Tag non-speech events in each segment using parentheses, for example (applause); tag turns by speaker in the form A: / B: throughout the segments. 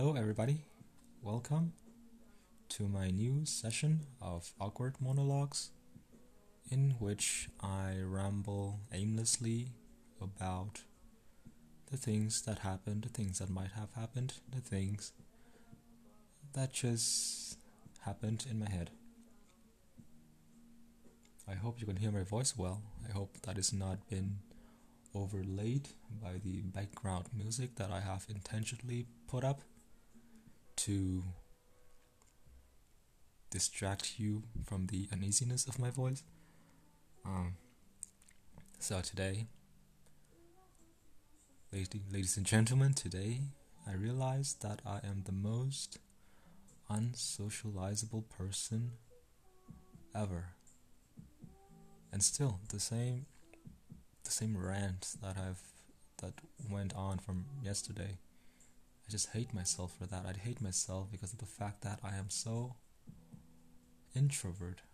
A: Hello, everybody. Welcome to my new session of awkward monologues, in which I ramble aimlessly about the things that happened, the things that might have happened, the things that just happened in my head. I hope you can hear my voice well. I hope that is not been overlaid by the background music that I have intentionally put up to distract you from the uneasiness of my voice. Um, so today, ladies and gentlemen, today I realized that I am the most unsocializable person ever. And still the same the same rant that I've that went on from yesterday. I just hate myself for that. I'd hate myself because of the fact that I am so introverted.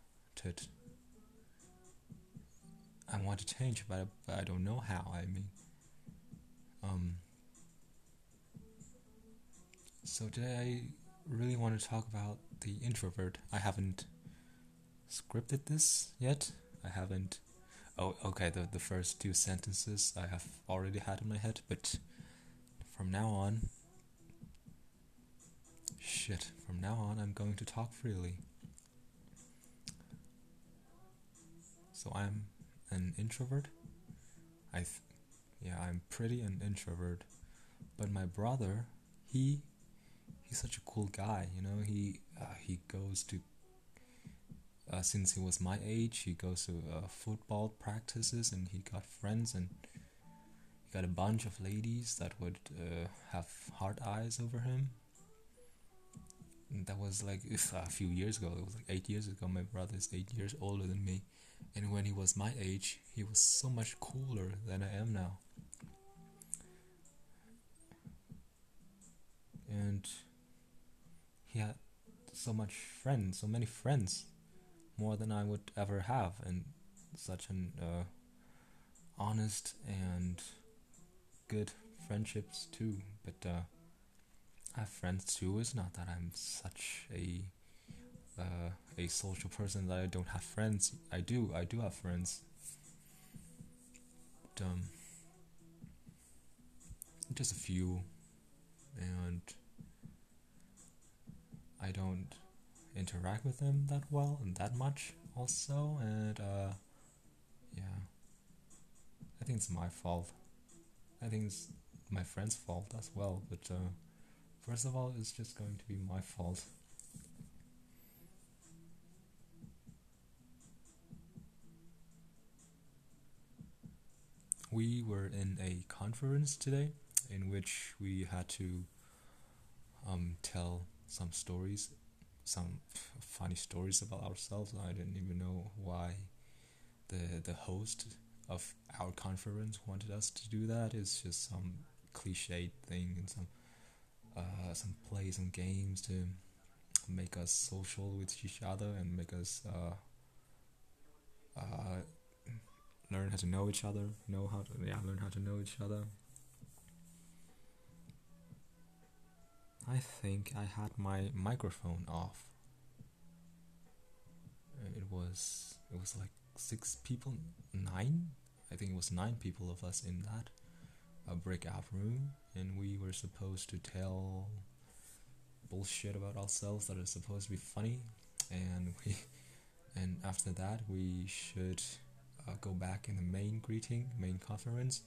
A: I want to change, but I don't know how. I mean, um. So today I really want to talk about the introvert. I haven't scripted this yet. I haven't Oh, okay. The the first two sentences I have already had in my head, but from now on, shit. From now on, I'm going to talk freely. So I'm an introvert. I, th- yeah, I'm pretty an introvert, but my brother, he, he's such a cool guy. You know, he uh, he goes to uh, since he was my age, he goes to uh, football practices and he got friends and he got a bunch of ladies that would uh, have hard eyes over him. That was like (laughs) a few years ago. It was like eight years ago. My brother is eight years older than me, and when he was my age, he was so much cooler than I am now. And he had so much friends, so many friends more than I would ever have, and such an uh, honest and good friendships too. But uh, Have friends too. It's not that I'm such a uh, a social person that I don't have friends. I do. I do have friends. But, um, just a few, and I don't interact with them that well and that much also and uh, yeah I think it's my fault I think it's my friend's fault as well but uh, first of all it's just going to be my fault we were in a conference today in which we had to um, tell some stories some funny stories about ourselves. I didn't even know why the the host of our conference wanted us to do that. It's just some cliche thing and some uh, some play some games to make us social with each other and make us uh, uh, learn how to know each other, know how to yeah, learn how to know each other. I think I had my microphone off. It was it was like six people, nine. I think it was nine people of us in that a breakout room, and we were supposed to tell bullshit about ourselves that is supposed to be funny, and we (laughs) and after that we should uh, go back in the main greeting, main conference,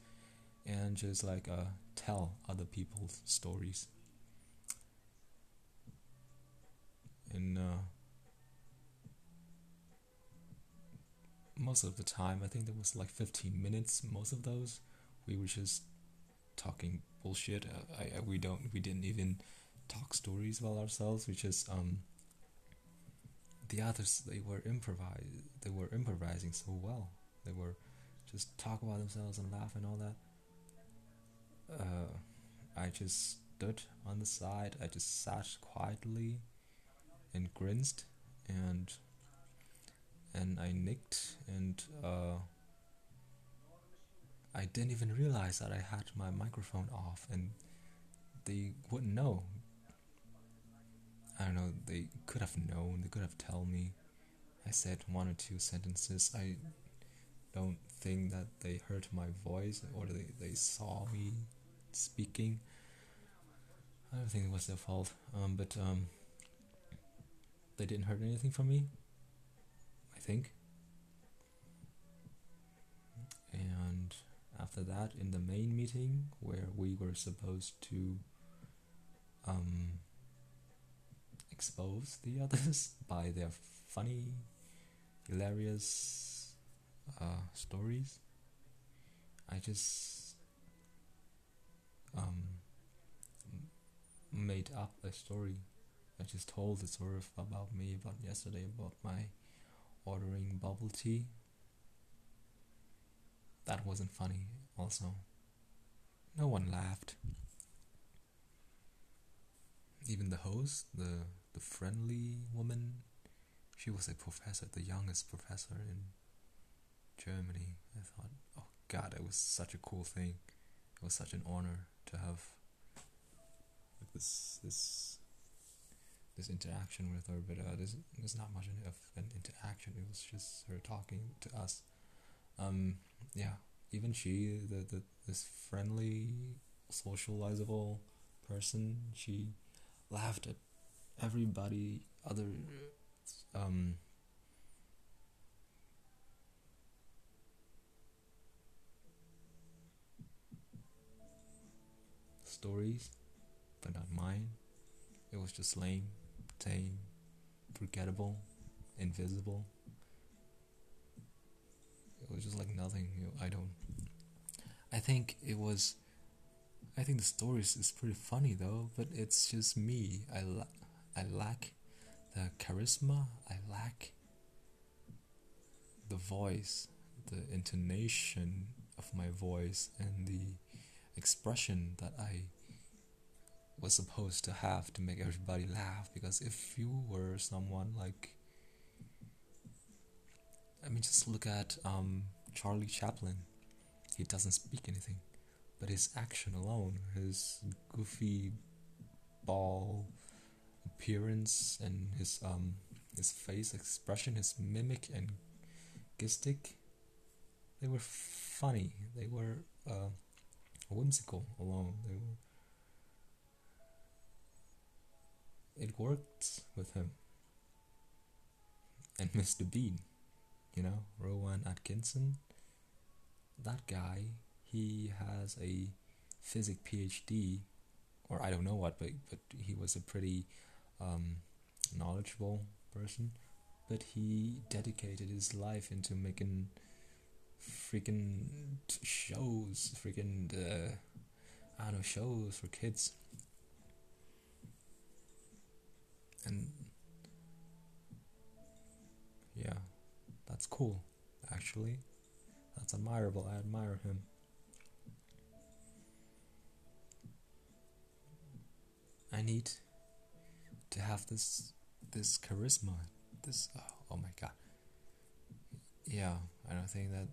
A: and just like uh, tell other people's stories in uh, most of the time. I think there was like 15 minutes. Most of those, we were just talking bullshit. Uh, I, I, we don't we didn't even talk stories about ourselves. We just um. The others they were improvise they were improvising so well. They were just talk about themselves and laugh and all that. Uh, I just stood on the side. I just sat quietly and grimaced and and I nicked and uh, I didn't even realize that I had my microphone off and they wouldn't know I don't know, they could have known, they could have told me. I said one or two sentences. I don't think that they heard my voice or they, they saw me speaking. I don't think it was their fault. Um, but um, they didn't heard anything from me. I think. And after that, in the main meeting where we were supposed to um, expose the (laughs) others by their funny, hilarious uh, stories, I just um, made up a story. I just told the story about me about yesterday about my ordering bubble tea. That wasn't funny, also. No one laughed. Even the host, the the friendly woman, she was a professor, the youngest professor in Germany. I thought, oh God, it was such a cool thing. It was such an honor to have like this this this interaction with her. But uh, there's there's not much of an interaction. It was just her talking to us. Um, yeah, even she, the, the this friendly, socializable person, she laughed at everybody other um stories but not mine. It was just lame tame forgettable invisible it was just like nothing you know, i don't i think it was i think the story is pretty funny though but it's just me. I la- I lack the charisma, I lack the voice, the intonation of my voice, and the expression that I was supposed to have to make everybody laugh. Because if you were someone like, I mean, just look at um, Charlie Chaplin. He doesn't speak anything, but his action alone, his goofy ball appearance and his um his face expression, his mimic and gistic, they were funny. They were uh, whimsical alone. They were. It worked with him. And Mr. Bean, you know, Rowan Atkinson. That guy, he has a physics PhD, or I don't know what, but but he was a pretty um, knowledgeable person, but he dedicated his life into making freaking shows, freaking uh, I don't know shows for kids, and that's cool. Actually, that's admirable. I admire him. I need to have this this charisma this oh, oh my god yeah i don't think that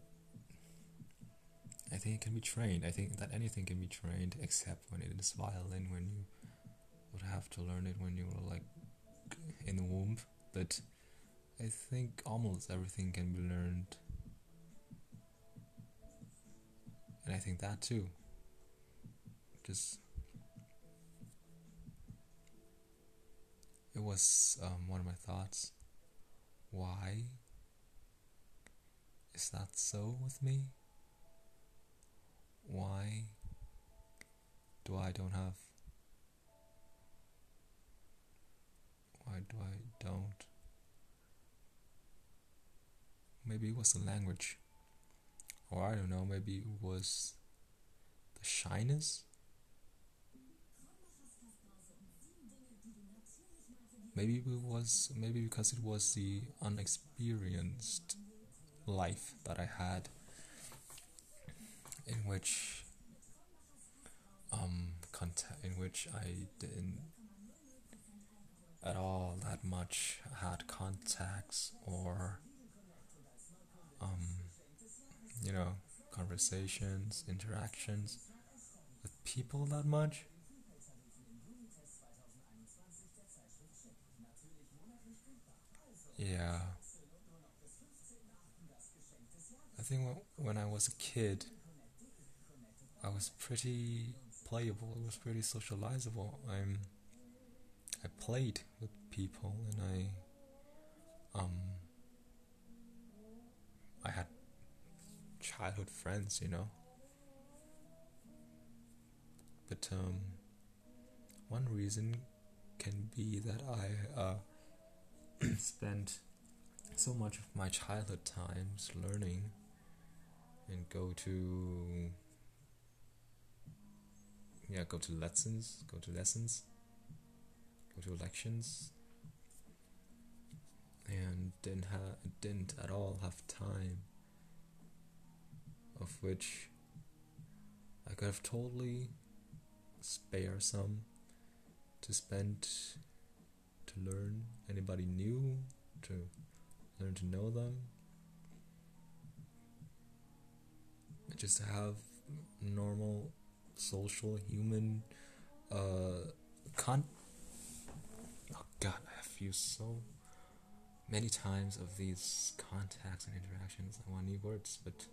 A: i think it can be trained i think that anything can be trained except when it is violin when you would have to learn it when you were like in the womb but i think almost everything can be learned and i think that too just It was um, one of my thoughts. Why is that so with me? Why do I don't have? Why do I don't? Maybe it was the language, or I don't know. Maybe it was the shyness Maybe it was maybe because it was the unexperienced life that I had in which um contact in which I didn't at all that much had contacts or um you know conversations interactions with people that much Yeah. I think when I was a kid, I was pretty playable. I was pretty socializable. I'm. I played with people, and I. Um. I had childhood friends, you know. But um, one reason can be that I uh, (clears throat) spent so much of my childhood times learning and go to yeah go to lessons go to lessons go to lections and didn't have didn't at all have time of which I could have totally spare some to spend to learn anybody new to learn to know them. Just to have normal social human uh con oh god i have used so many times of these contacts and interactions. I want new words but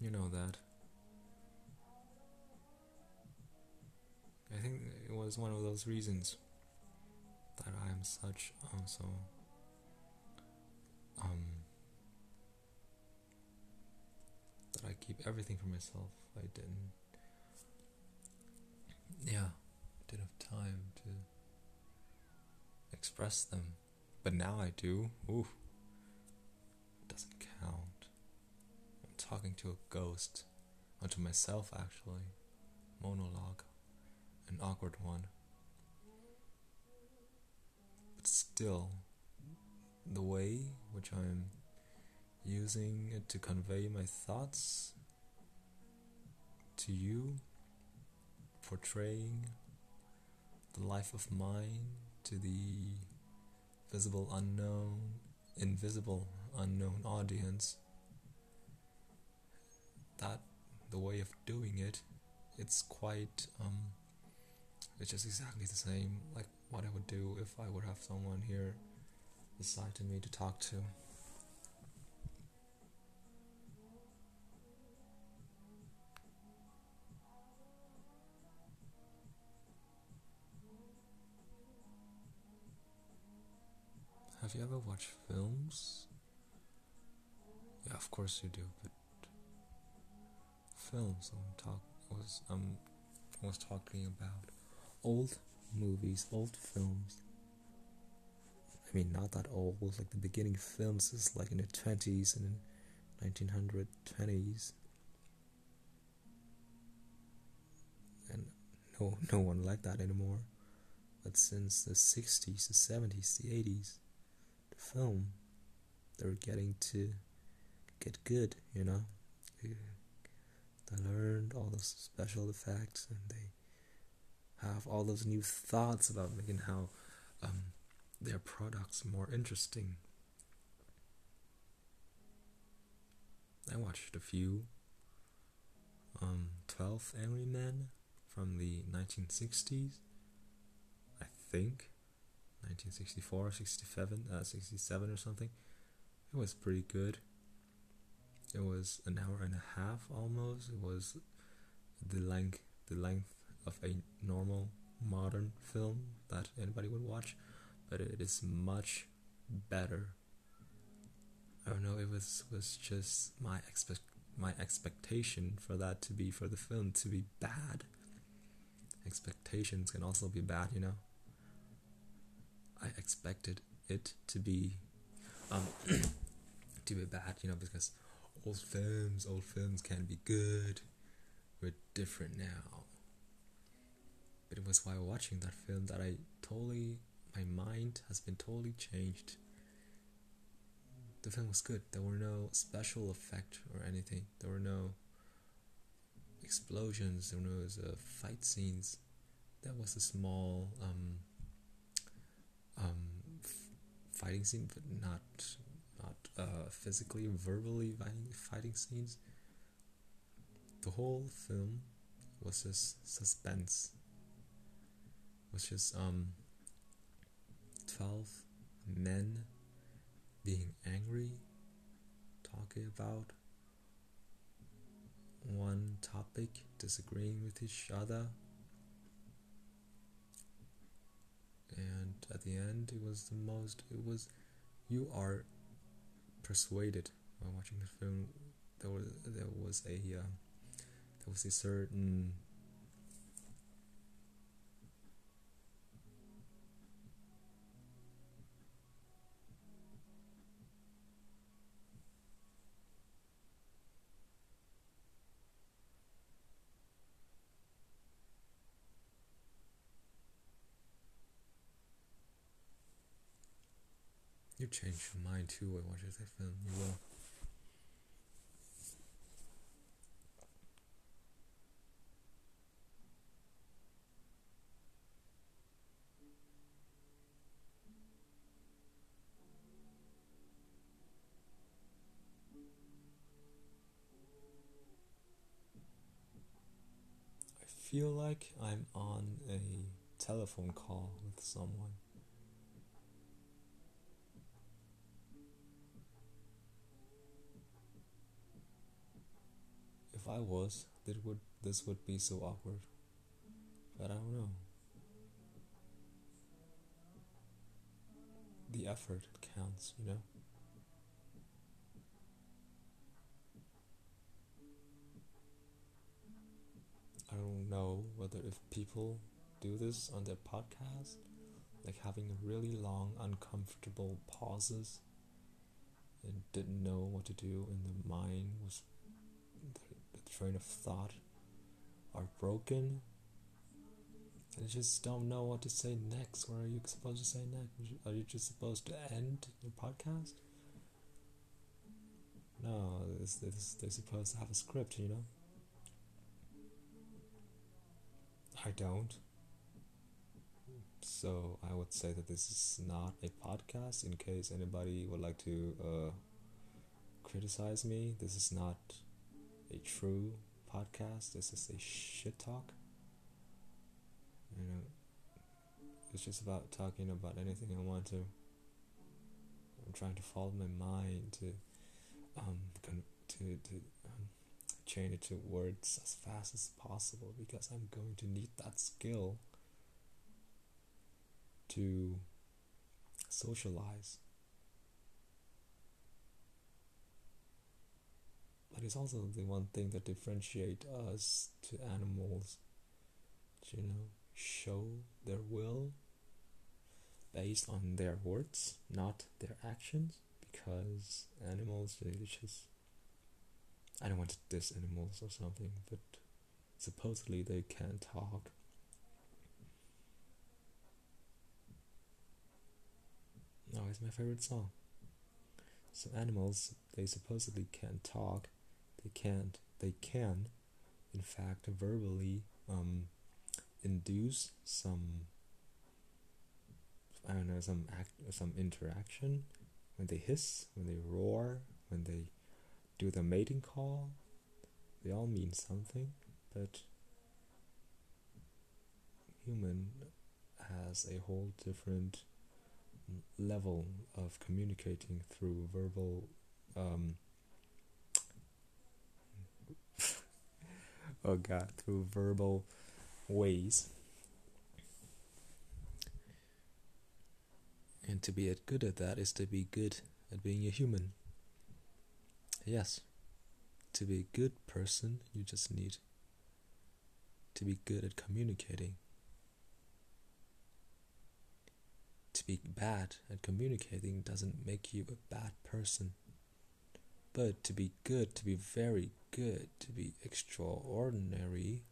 A: you know that I think it was one of those reasons that I am such also um that I keep everything for myself. I didn't yeah, didn't have time to express them. But now I do. Ooh. It doesn't count. Talking to a ghost. Or to myself actually. Monologue an awkward one. But still, the way which I'm using it to convey my thoughts to you, portraying the life of mine to the visible unknown, invisible unknown audience, that the way of doing it, it's quite um, it's just exactly the same, like what I would do if I would have someone here beside me to talk to. Have you ever watched films? Yeah, of course you do, but films I'm talk was um was talking about old movies, old films. I mean, not that old, like the beginning films is like in the 20s and 1920s. And no, (laughs) no one like that anymore. But since the 60s, the 70s, the 80s, the film, they're getting to get good, you know? They learned all those special effects and they have all those new thoughts about making how um, their products more interesting. I watched a few um, 12 Angry Men from the 1960s, I think. 1964, 67, uh, 67 or something. It was pretty good. It was an hour and a half almost. It was the length, the length of a normal modern film that anybody would watch, but it is much better. I don't know. It was was just my expect my expectation for that to be for the film to be bad. Expectations can also be bad, you know. I expected it to be um (clears throat) to be bad, you know, because old films, old films can be good. We're different now But it was while watching that film that I totally, my mind has been totally changed. The film was good. There were no special effect or anything. There were no explosions. There was uh, fight scenes. That was a small um, um, f- fighting scene, but not uh, physically, verbally fighting, fighting scenes. The whole film was just suspense which is um 12 men being angry, talking about one topic, disagreeing with each other. And at the end, it was the most, it was, you are persuaded while watching the film. There was, there was a, uh, there was a certain Change your mind too when watching the film. You will. I feel like I'm on a telephone call with someone. I was, that would this would be so awkward. But I don't know. The effort counts, you know. I don't know whether if people do this on their podcast, like having really long, uncomfortable pauses and didn't know what to do, and the mind was train of thought are broken I just don't know what to say next. What are you supposed to say next? Are you just supposed to end your podcast? No, this, this, they're supposed to have a script, you know? I don't. So I would say that this is not a podcast in case anybody would like to uh, criticize me. This is not a true podcast. This is a shit talk. You know, it's just about talking about anything I want to. I'm trying to follow my mind to, um, to to um, change it to words as fast as possible because I'm going to need that skill to socialize but it's also the one thing that differentiate us to animals you know show their will based on their words not their actions because animals they just I don't want to diss animals or something but supposedly they can talk Oh, it's my favorite song. So animals, they supposedly can talk, they can't they can in fact verbally um, induce some I don't know some act some interaction. When they hiss when they roar when they do the mating call they all mean something but human has a whole different level of communicating through verbal um, Uh, oh god, through verbal ways. And to be good at that is to be good at being a human. Yes, to be a good person, you just need to be good at communicating. To be bad at communicating doesn't make you a bad person. But to be good, to be very good, to be extraordinary,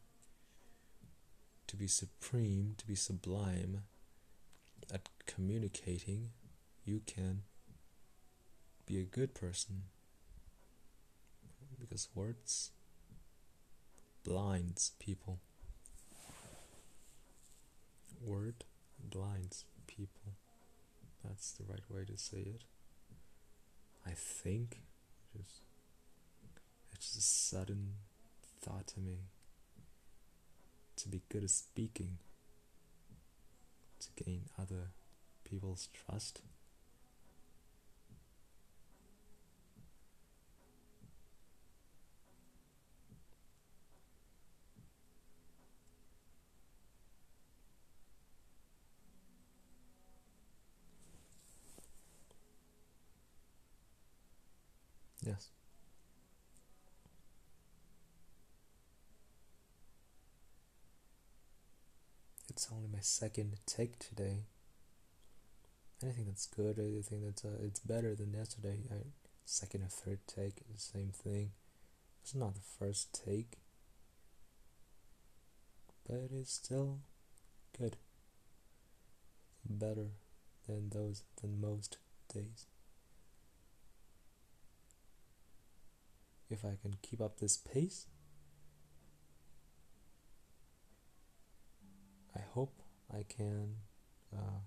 A: to be supreme, to be sublime at communicating, you can be a good person. Because words blinds people. Word blinds people. That's the right way to say it. I think it's just a sudden thought to me to be good at speaking, to gain other people's trust, Yes. It's only my second take today. Anything that's good, anything that's uh, it's better than yesterday. I, second or third take, the same thing. It's not the first take, but it's still good. Better than those than most days. If I can keep up this pace, I hope I can. Uh,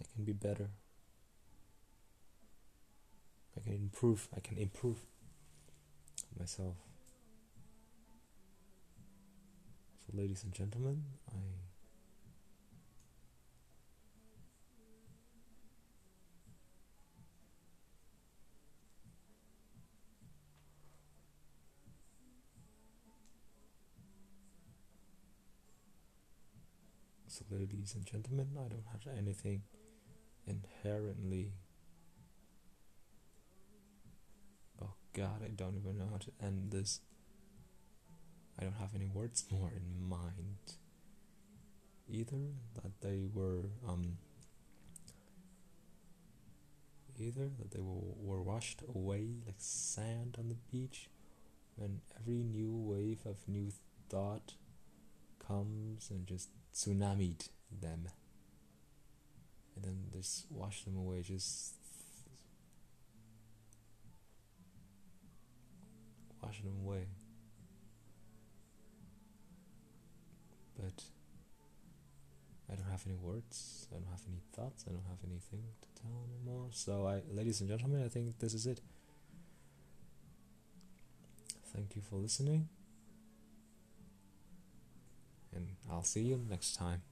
A: I can be better. I can improve. I can improve myself. So, ladies and gentlemen, I. So, ladies and gentlemen, I don't have anything inherently Oh God, I don't even know how to end this. I don't have any words (laughs) more in mind. Either that they were, um, either that they were, were washed away like sand on the beach when every new wave of new thought comes and just tsunamied them. And then just wash them away, just washing them away. But I don't have any words, I don't have any thoughts, I don't have anything to tell anymore. So I ladies and gentlemen, I think this is it. Thank you for listening. And I'll see you next time.